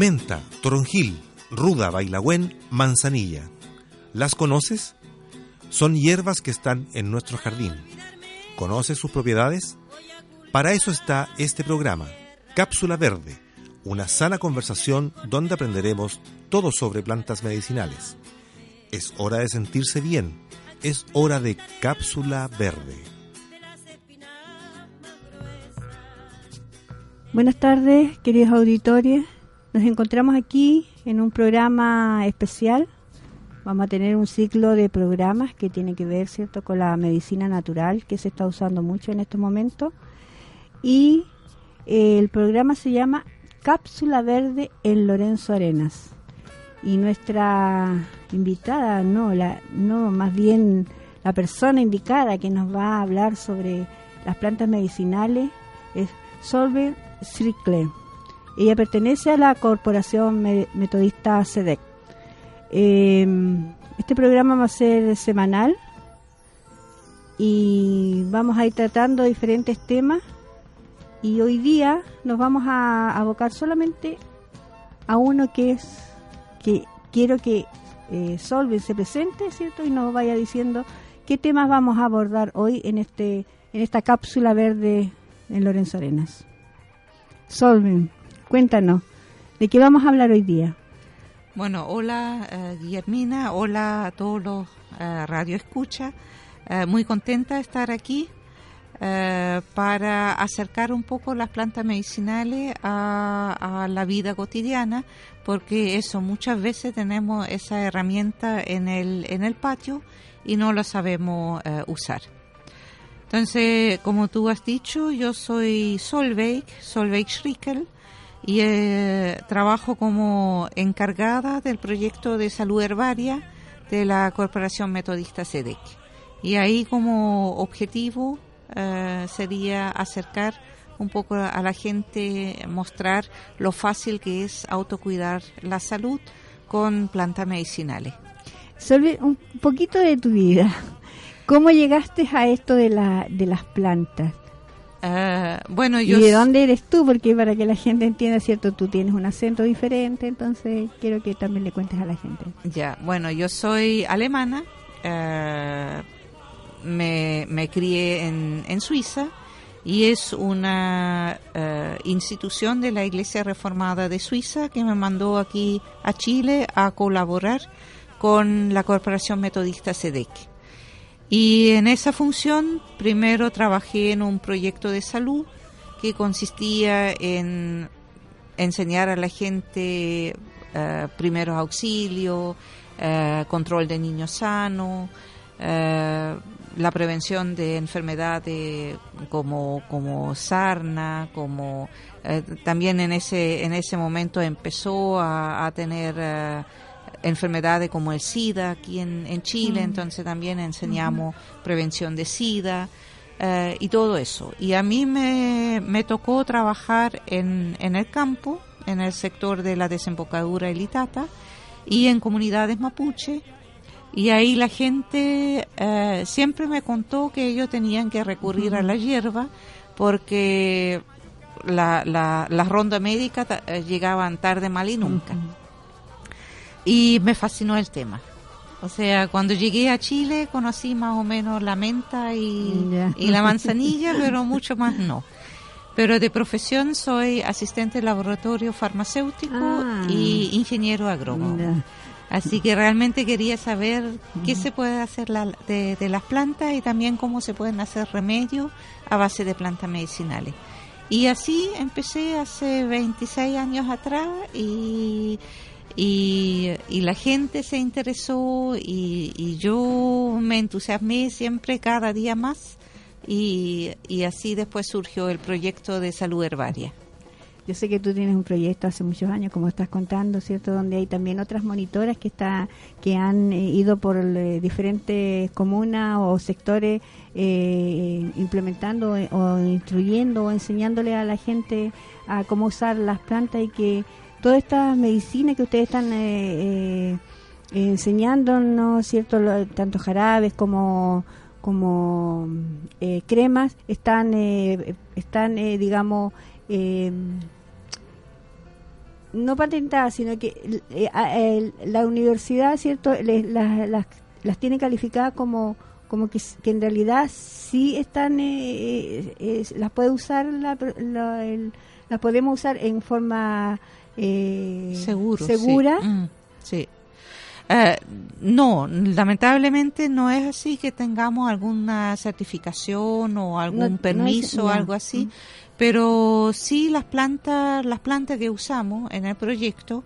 Menta, toronjil, ruda, bailagüen, manzanilla. ¿Las conoces? Son hierbas que están en nuestro jardín. ¿Conoces sus propiedades? Para eso está este programa, Cápsula Verde, una sana conversación donde aprenderemos todo sobre plantas medicinales. Es hora de sentirse bien, es hora de Cápsula Verde. Buenas tardes, queridos auditores. Nos encontramos aquí en un programa especial. Vamos a tener un ciclo de programas que tiene que ver, ¿cierto?, con la medicina natural que se está usando mucho en estos momentos. Y eh, el programa se llama Cápsula Verde en Lorenzo Arenas. Y nuestra invitada, no, la, no, más bien la persona indicada que nos va a hablar sobre las plantas medicinales es Solve Strickle. Ella pertenece a la Corporación Metodista SEDEC. Em, este programa va a ser semanal y vamos a ir tratando diferentes temas y hoy día nos vamos a abocar solamente a uno que es que quiero que eh, Solven se presente, ¿cierto? Y nos vaya diciendo qué temas vamos a abordar hoy en este en esta cápsula verde en Lorenzo Arenas. Solven, cuéntanos, ¿de qué vamos a hablar hoy día? Bueno, hola eh, Guillermina, hola a todos los eh, radio escucha. Eh, muy contenta de estar aquí eh, para acercar un poco las plantas medicinales a, la vida cotidiana, porque eso muchas veces tenemos esa herramienta en el, en el patio y no la sabemos eh, usar. Entonces, como tú has dicho, yo soy Solveig, Solveig Schrickel, y eh, trabajo como encargada del proyecto de salud herbaria de la Corporación Metodista SEDEC. Y ahí como objetivo eh, sería acercar un poco a la gente, mostrar lo fácil que es autocuidar la salud con plantas medicinales. Solve un poquito de tu vida. ¿Cómo llegaste a esto de, la, de las plantas? Uh, bueno, yo ¿Y de dónde eres tú? Porque para que la gente entienda, ¿cierto? Tú tienes un acento diferente, entonces quiero que también le cuentes a la gente. Ya, bueno, yo soy alemana, uh, me, me, crié en, en, Suiza y es una uh, institución de la Iglesia Reformada de Suiza que me mandó aquí a Chile a colaborar con la Corporación Metodista SEDEC. Y en esa función primero trabajé en un proyecto de salud que consistía en enseñar a la gente uh, primeros auxilios, uh, control de niños sanos, uh, la prevención de enfermedades como, como sarna, como también en ese, en ese momento empezó a, a tener enfermedades como el SIDA aquí en, en Chile, mm. entonces también enseñamos mm. prevención de SIDA eh, y todo eso. Y a mí me, me tocó trabajar en, en, el campo, en el sector de la desembocadura Ilitata y en comunidades mapuche. Y ahí la gente eh, siempre me contó que ellos tenían que recurrir mm. a la hierba porque la, la, las rondas médicas eh, llegaban tarde, mal y nunca y me fascinó el tema. O sea, cuando llegué a Chile conocí más o menos la menta y, yeah. y la manzanilla, pero mucho más no. Pero de profesión soy asistente de laboratorio farmacéutico ah. y ingeniero agrónomo. Yeah. Así que realmente quería saber qué se puede hacer la, de, de, las plantas y también cómo se pueden hacer remedios a base de plantas medicinales. Y así empecé hace 26 años atrás y y, y, la gente se interesó y, y, yo me entusiasmé siempre cada día más y, y así después surgió el proyecto de salud herbaria. Yo sé que tú tienes un proyecto hace muchos años, como estás contando, ¿cierto? Donde hay también otras monitoras que está, que han eh, ido por eh, diferentes comunas o sectores eh, implementando o instruyendo o enseñándole a la gente a cómo usar las plantas y que toda esta medicina que ustedes están enseñándonos, ¿cierto? tanto jarabes como como cremas están están digamos no patentadas, sino que eh, la universidad, ¿cierto?, las, las, tiene calificadas como como que, en realidad sí están, eh, eh, las puede usar, la, las podemos usar en forma Seguro, segura. Sí. Mm, no, lamentablemente no es así que tengamos alguna certificación o algún permiso o algo así. Mm. Pero sí las plantas, las plantas que usamos en el proyecto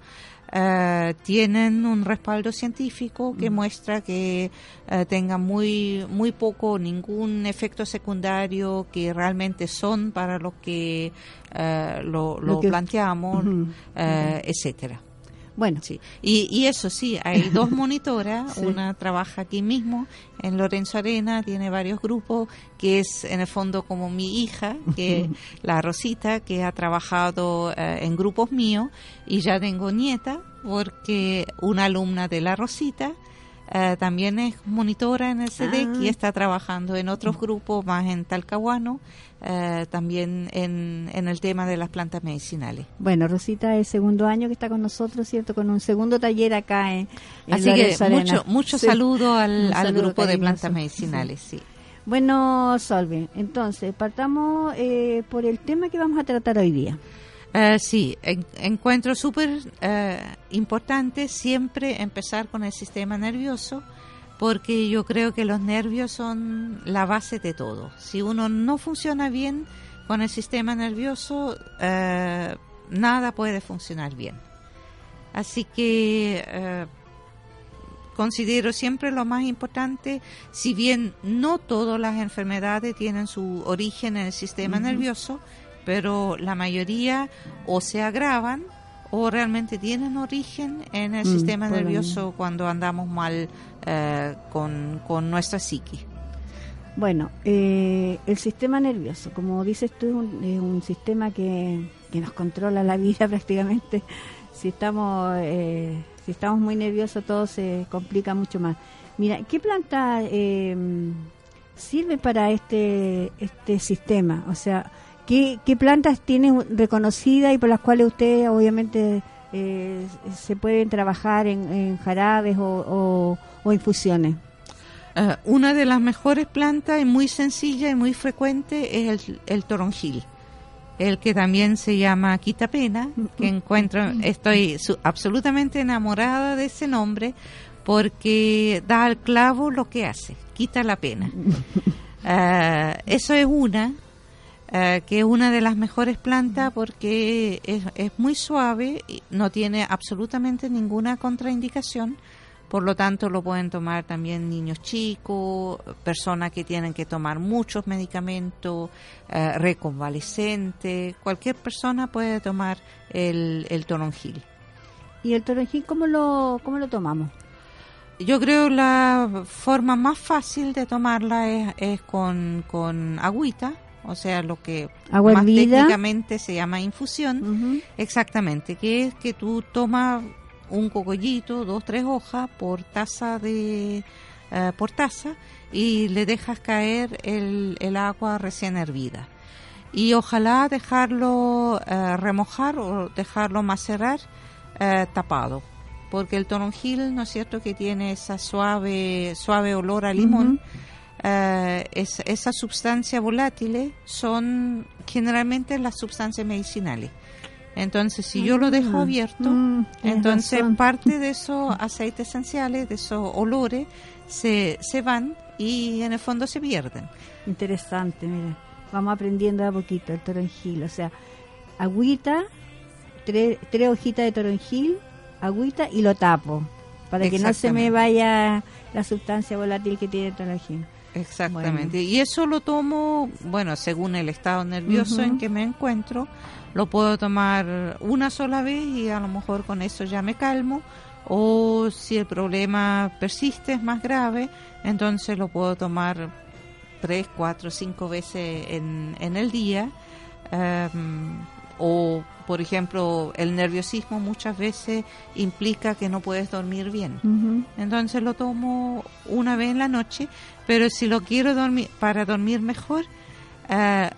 eh, tienen un respaldo científico que muestra que eh, tengan muy muy poco ningún efecto secundario que realmente son para lo que eh, lo, planteamos, etcétera. Bueno. Sí. Y, y eso sí, hay dos monitoras, una trabaja aquí mismo en Lorenzo Arena, tiene varios grupos, que es en el fondo como mi hija, que la Rosita, que ha trabajado eh, en grupos míos, y ya tengo nieta, porque una alumna de la Rosita eh, también es monitora en el y ah. está trabajando en otros grupos, más en Talcahuano, eh, también en, en, el tema de las plantas medicinales. Bueno, Rosita es segundo año que está con nosotros, ¿cierto? Con un segundo taller acá en, Así que mucho, mucho saludo al, al grupo de plantas medicinales, sí. Bueno, Solve, entonces partamos eh, por el tema que vamos a tratar hoy día. Uh, sí, encuentro súper eh, importante siempre empezar con el sistema nervioso porque yo creo que los nervios son la base de todo. Si uno no funciona bien con el sistema nervioso, uh, nada puede funcionar bien. Así que considero siempre lo más importante, si bien no todas las enfermedades tienen su origen en el sistema nervioso, pero la mayoría o se agravan o realmente tienen origen en el mm, sistema nervioso cuando andamos mal eh, con, con, nuestra psique. Bueno, eh, el sistema nervioso, como dices tú, es un, sistema que, que, nos controla la vida prácticamente. Si estamos, eh, si estamos muy nerviosos, todo se complica mucho más. Mira, ¿qué planta sirve para este, este sistema? O sea, ¿Qué, plantas tienen reconocidas y por las cuales ustedes obviamente eh, se pueden trabajar en, jarabes o, infusiones? Eh, una de las mejores plantas y muy sencilla y muy frecuente es el, toronjil, el que también se llama quitapena, que encuentro, estoy absolutamente enamorada de ese nombre porque da al clavo lo que hace, quita la pena. Eh, eso es una. Eh, que es una de las mejores plantas porque es, es muy suave, no tiene absolutamente ninguna contraindicación, por lo tanto lo pueden tomar también niños chicos, personas que tienen que tomar muchos medicamentos, eh, reconvalescentes, cualquier persona puede tomar el, el toronjil. ¿Y el toronjil cómo lo, cómo lo tomamos? Yo creo la forma más fácil de tomarla es, es con, con agüita, o sea, lo que más técnicamente se llama infusión, exactamente, que es que tú tomas un cocollito, dos, tres hojas por taza de eh, por taza y le dejas caer el, el agua recién hervida. Y ojalá dejarlo eh, remojar o dejarlo macerar eh, tapado, porque el toronjil, ¿no es cierto?, que tiene esa suave, suave olor a limón. Eh, es, esas sustancias volátiles son generalmente las sustancias medicinales. Entonces, si yo lo dejo ah, abierto, mm, entonces parte de esos aceites esenciales, de esos olores, se, se van y en el fondo se pierden. Interesante, mira. Vamos aprendiendo a poquito el toronjil. O sea, agüita, tres, tres hojitas de toronjil, agüita y lo tapo. Para que no se me vaya la sustancia volátil que tiene el toronjil. Exactamente. Y eso lo tomo, bueno, según el estado nervioso en que me encuentro, lo puedo tomar una sola vez y a lo mejor con eso ya me calmo. O si el problema persiste, es más grave, entonces lo puedo tomar tres, cuatro, cinco veces en, en el día. Em, o, por ejemplo, el nerviosismo muchas veces implica que no puedes dormir bien. Entonces lo tomo una vez en la noche, pero si lo quiero dormir para dormir mejor, eh,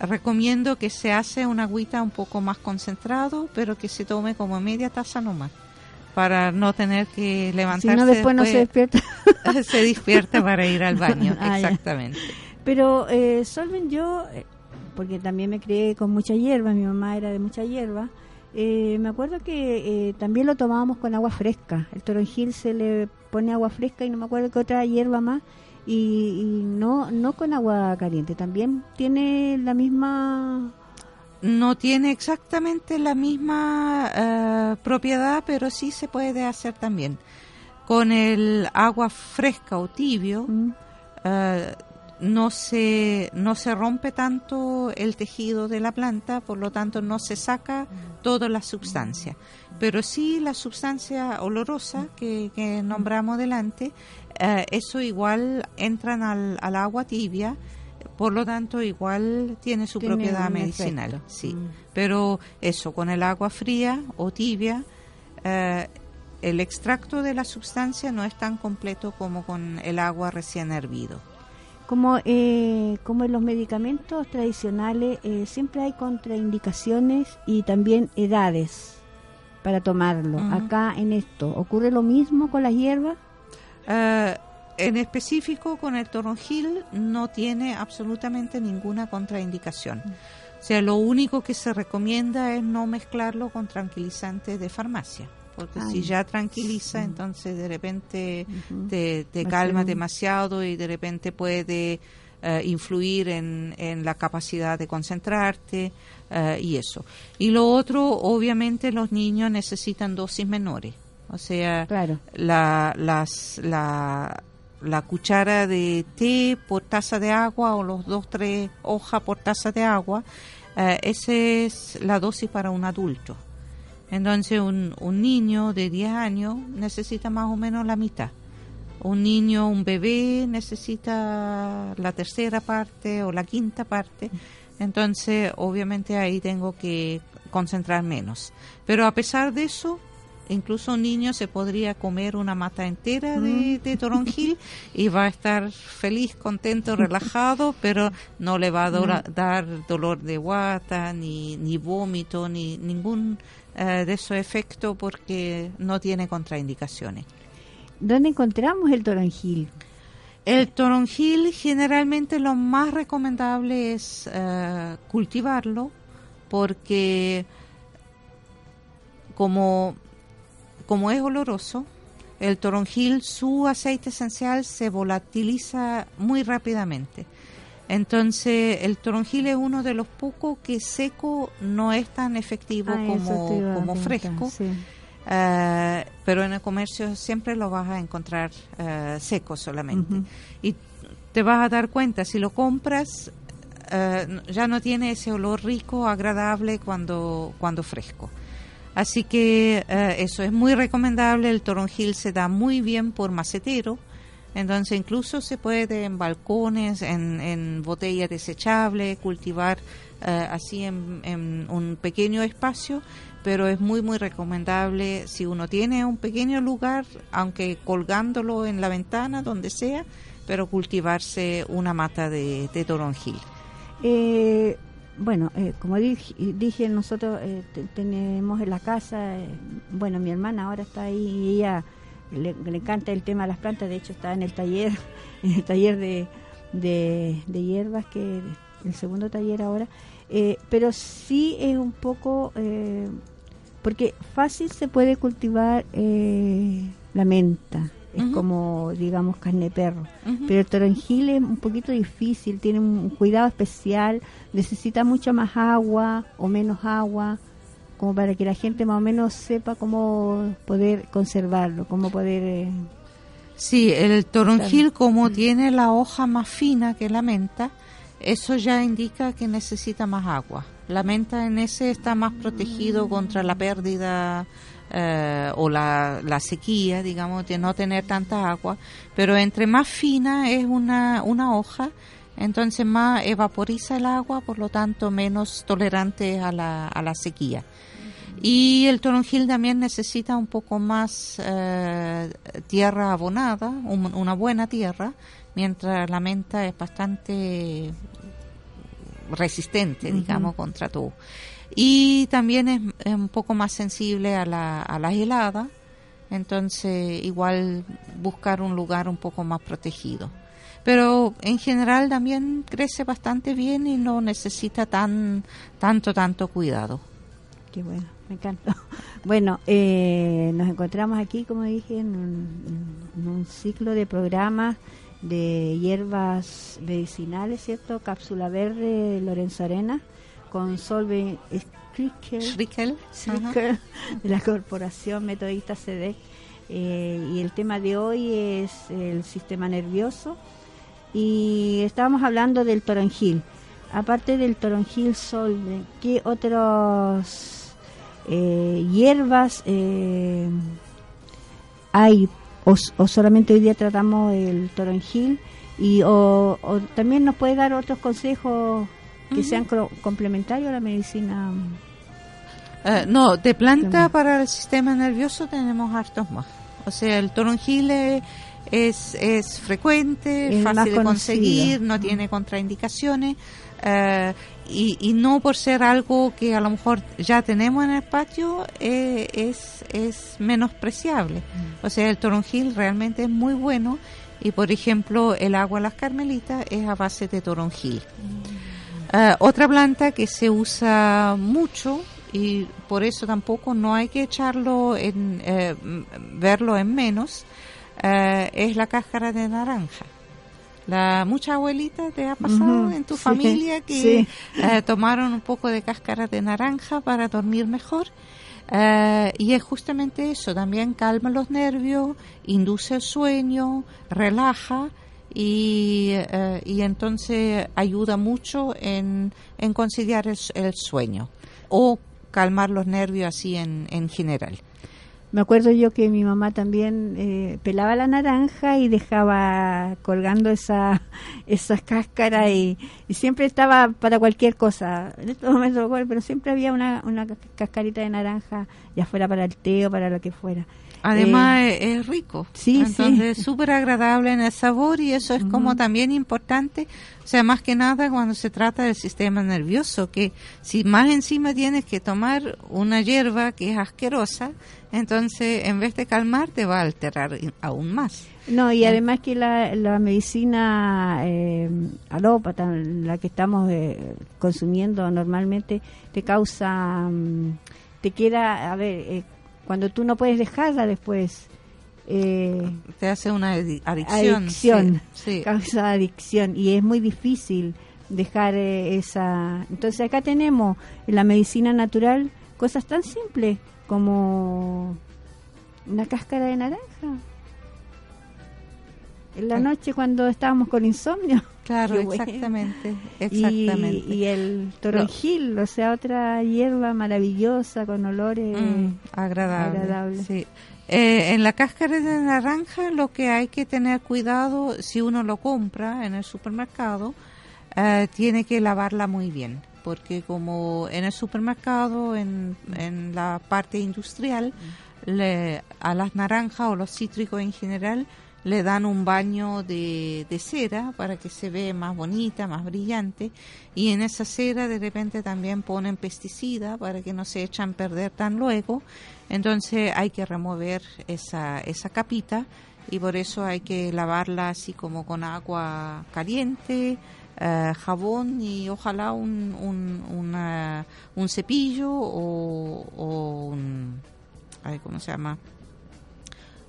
recomiendo que se hace una agüita un poco más concentrado, pero que se tome como media taza nomás para no tener que levantarse. Si no, después, no se despierta. se despierta para ir al baño, ah, exactamente. Pero, eh, Solven, yo eh, porque también me crié con mucha hierba, mi mamá era de mucha hierba. Eh, me acuerdo que eh, también lo tomábamos con agua fresca. El toronjil se le pone agua fresca y no me acuerdo qué otra hierba más. Y, no no con agua caliente. También tiene la misma... No tiene exactamente la misma eh, propiedad, pero sí se puede hacer también. Con el agua fresca o tibio, mm no se, no se rompe tanto el tejido de la planta, por lo tanto no se saca toda la sustancia. Pero sí la sustancia olorosa que, que nombramos delante, eh, eso igual entran al, al, agua tibia, por lo tanto igual tiene su propiedad medicinal. Sí, mm. pero eso, con el agua fría o tibia, eh, el extracto de la sustancia no es tan completo como con el agua recién hervido. Como, eh, como en los medicamentos tradicionales, eh, siempre hay contraindicaciones y también edades para tomarlo. Acá en esto, ¿ocurre lo mismo con las hierbas? Eh, en específico con el toronjil no tiene absolutamente ninguna contraindicación. O sea, lo único que se recomienda es no mezclarlo con tranquilizantes de farmacia porque si ya. tranquiliza, entonces de repente te, calma demasiado y de repente puede eh, influir en, en, la capacidad de concentrarte eh, y eso. Y lo otro, obviamente los niños necesitan dosis menores, o sea, la, las, la, la cuchara de té por taza de agua o los dos, tres hojas por taza de agua, eh, esa es la dosis para un adulto. Entonces un, un niño de 10 años necesita más o menos la mitad. Un niño, un bebé necesita la tercera parte o la quinta parte. Entonces, obviamente ahí tengo que concentrar menos. Pero a pesar de eso, incluso un niño se podría comer una mata entera de, mm. de, toronjil y va a estar feliz, contento, relajado, pero no le va a mm. dar dolor de guata, ni, ni vómito, ni ningún eh, de su efecto porque no tiene contraindicaciones. ¿Dónde encontramos el toronjil? El toronjil generalmente lo más recomendable es eh, cultivarlo porque como, como es oloroso, el toronjil, su aceite esencial se volatiliza muy rápidamente. Entonces, el toronjil es uno de los pocos que seco no es tan efectivo ah, como, fresco. Eh, pero en el comercio siempre lo vas a encontrar eh, seco solamente. Y te vas a dar cuenta, si lo compras, ya no tiene ese olor rico, agradable cuando, cuando fresco. Así que eso es muy recomendable. El toronjil se da muy bien por macetero entonces incluso se puede en balcones, en, en botellas desechables, cultivar eh, así en, un pequeño espacio, pero es muy muy recomendable si uno tiene un pequeño lugar, aunque colgándolo en la ventana, donde sea, pero cultivarse una mata de, toronjil. Eh, bueno, eh, como dije, nosotros tenemos en la casa, bueno, mi hermana ahora está ahí y ella le, encanta el tema de las plantas, de hecho está en el taller, en el taller de, de, hierbas, que el segundo taller ahora, eh, pero sí es un poco, eh, porque fácil se puede cultivar eh, la menta, es como, digamos, carne de perro. Pero el toronjil es un poquito difícil, tiene un cuidado especial, necesita mucha más agua o menos agua como para que la gente más o menos sepa cómo poder conservarlo, cómo poder... Eh, Sí, el toronjil como tiene la hoja más fina que la menta, eso ya indica que necesita más agua. La menta en ese está más protegido contra la pérdida eh, o la, la, sequía, digamos, de no tener tanta agua, pero entre más fina es una, una hoja, entonces más evaporiza el agua, por lo tanto menos tolerante a la, a la sequía. Y el toronjil también necesita un poco más eh, tierra abonada, una buena tierra, mientras la menta es bastante resistente, digamos, contra todo. Y también es, un poco más sensible a la, a la helada, entonces igual buscar un lugar un poco más protegido. Pero en general también crece bastante bien y no necesita tan tanto, tanto cuidado. Qué bueno, me encanta. Bueno, eh, nos encontramos aquí, como dije, en un, ciclo de programas de hierbas medicinales, ¿cierto? Cápsula verde Lorenzo Arena con Solve Schrickel, de la Corporación Metodista SEDEC. Eh, y el tema de hoy es el sistema nervioso. Y estábamos hablando del toronjil. Aparte del toronjil Solve, ¿qué otros eh, hierbas eh, hay o, solamente hoy día tratamos el toronjil y o, también nos puede dar otros consejos que sean complementarios a la medicina eh, no de planta para el sistema nervioso tenemos hartos más o sea el toronjil es es, frecuente fácil de conseguir no tiene contraindicaciones eh, y, no por ser algo que a lo mejor ya tenemos en el patio eh, es, es menospreciable. Mm. O sea, el toronjil realmente es muy bueno y, por ejemplo, el agua de las carmelitas es a base de toronjil. Mm. Eh, otra planta que se usa mucho y por eso tampoco no hay que echarlo en verlo en menos es la cáscara de naranja. La mucha abuelita te ha pasado en tu familia que eh, tomaron un poco de cáscara de naranja para dormir mejor. Eh, y es justamente eso, también calma los nervios, induce el sueño, relaja y, eh, y entonces ayuda mucho en, en conciliar el, el, sueño o calmar los nervios así en, en general. Me acuerdo yo que mi mamá también eh, pelaba la naranja y dejaba colgando esa esas cáscaras y, siempre estaba para cualquier cosa. En estos momentos, pero siempre había una, una cascarita de naranja, ya fuera para el té o para lo que fuera. Además eh, es, rico, sí, entonces es súper agradable en el sabor y eso es como también importante, o sea, más que nada cuando se trata del sistema nervioso, que si más encima tienes que tomar una hierba que es asquerosa, entonces en vez de calmar te va a alterar aún más. No, y además que la, la medicina eh, alópata, la que estamos eh, consumiendo normalmente, te causa, mm, te queda, a ver, eh, cuando tú no puedes dejarla después. Eh, te hace una adicción. Adicción, causa adicción y es muy difícil dejar eh, esa. Entonces acá tenemos en la medicina natural cosas tan simples como una cáscara de naranja. En la noche cuando estábamos con insomnio. Claro, exactamente, exactamente. Y, el toronjil, o sea, otra hierba maravillosa con olores mm, agradables. Sí. Eh, en la cáscara de naranja lo que hay que tener cuidado si uno lo compra en el supermercado, eh, tiene que lavarla muy bien, porque como en el supermercado, en, en la parte industrial, le, a las naranjas o los cítricos en general, le dan un baño de, de, cera para que se vea más bonita, más brillante y en esa cera de repente también ponen pesticida para que no se echan perder tan luego. Entonces hay que remover esa, esa capita y por eso hay que lavarla así como con agua caliente, eh, jabón y ojalá un, un, un cepillo o, o un, ¿cómo se llama?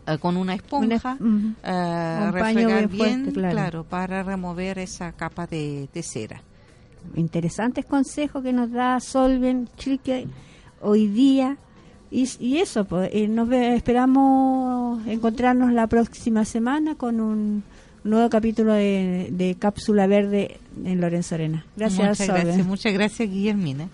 Eh, con una esponja, eh, refregar bien, claro. para remover esa capa de, cera. Interesantes consejos que nos da Solven Chique hoy día. Y, y eso, pues, eh, nos ve- esperamos encontrarnos la próxima semana con un nuevo capítulo de, de Cápsula Verde en Lorenzo Arena. Gracias, Muchas Solve. gracias, muchas gracias, Guillermina.